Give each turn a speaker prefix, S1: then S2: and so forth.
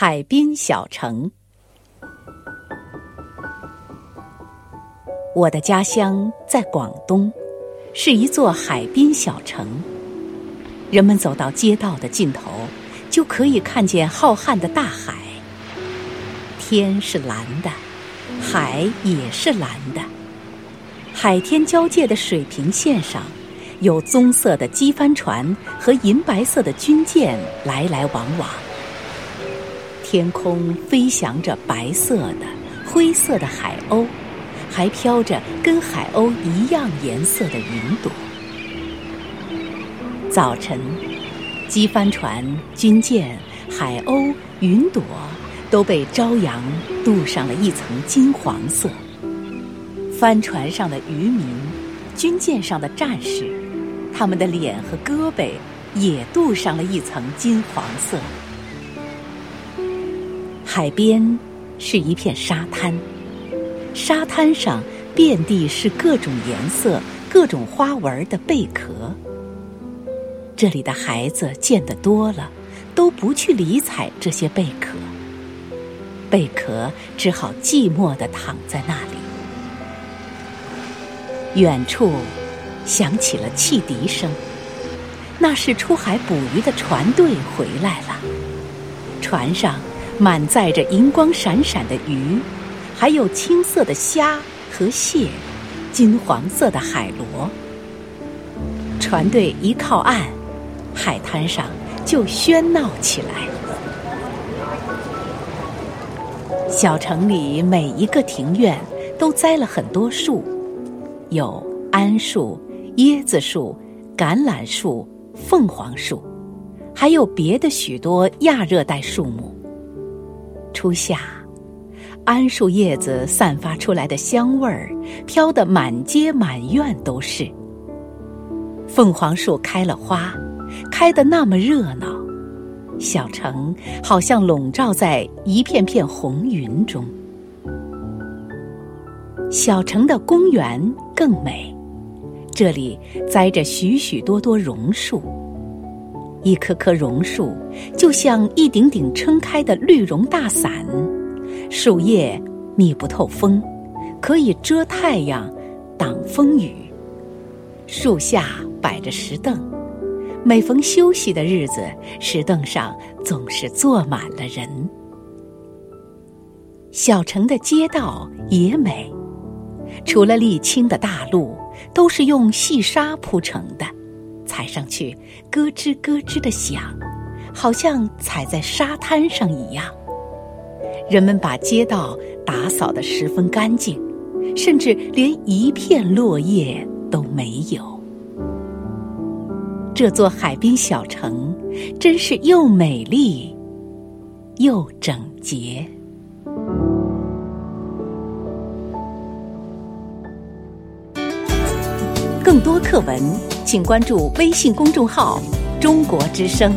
S1: 海滨小城。我的家乡在广东，是一座海滨小城。人们走到街道的尽头，就可以看见浩瀚的大海。天是蓝的，海也是蓝的。海天交界的水平线上，有棕色的机帆船和银白色的军舰来来往往。天空飞翔着白色的、灰色的海鸥。还飘着跟海鸥一样颜色的云朵。早晨，机帆船、军舰、海鸥、云朵都被朝阳镀上了一层金黄色。帆船上的渔民，军舰上的战士，他们的脸和胳膊也镀上了一层金黄色。海边是一片沙滩。沙滩上遍地是各种颜色、各种花纹的贝壳。这里的孩子见得多了，都不去理睬这些贝壳。贝壳只好寂寞地躺在那里。远处响起了汽笛声，那是出海捕鱼的船队回来了。船上满载着银光闪闪的鱼。还有青色的虾和蟹，金黄色的海螺。船队一靠岸，海滩上就喧闹起来。小城里每一个庭院都栽了很多树，有桉树、椰子树、橄榄树、凤凰树，还有别的许多亚热带树木。初夏。桉树叶子散发出来的香味儿，飘得满街满院都是。凤凰树开了花，开得那么热闹，小城好像笼罩在一片片红云中。小城的公园更美，这里栽着许许多多榕树，一棵棵榕树就像一顶顶撑开的绿绒大伞。树叶密不透风，可以遮太阳、挡风雨。树下摆着石凳，每逢休息的日子，石凳上总是坐满了人。小城的街道也美，除了沥青的大路，都是用细沙铺成的，踩上去咯吱咯吱的响，好像踩在沙滩上一样。人们把街道打扫得十分干净，甚至连一片落叶都没有。这座海滨小城真是又美丽又整洁。更多课文，请关注微信公众号“中国之声”。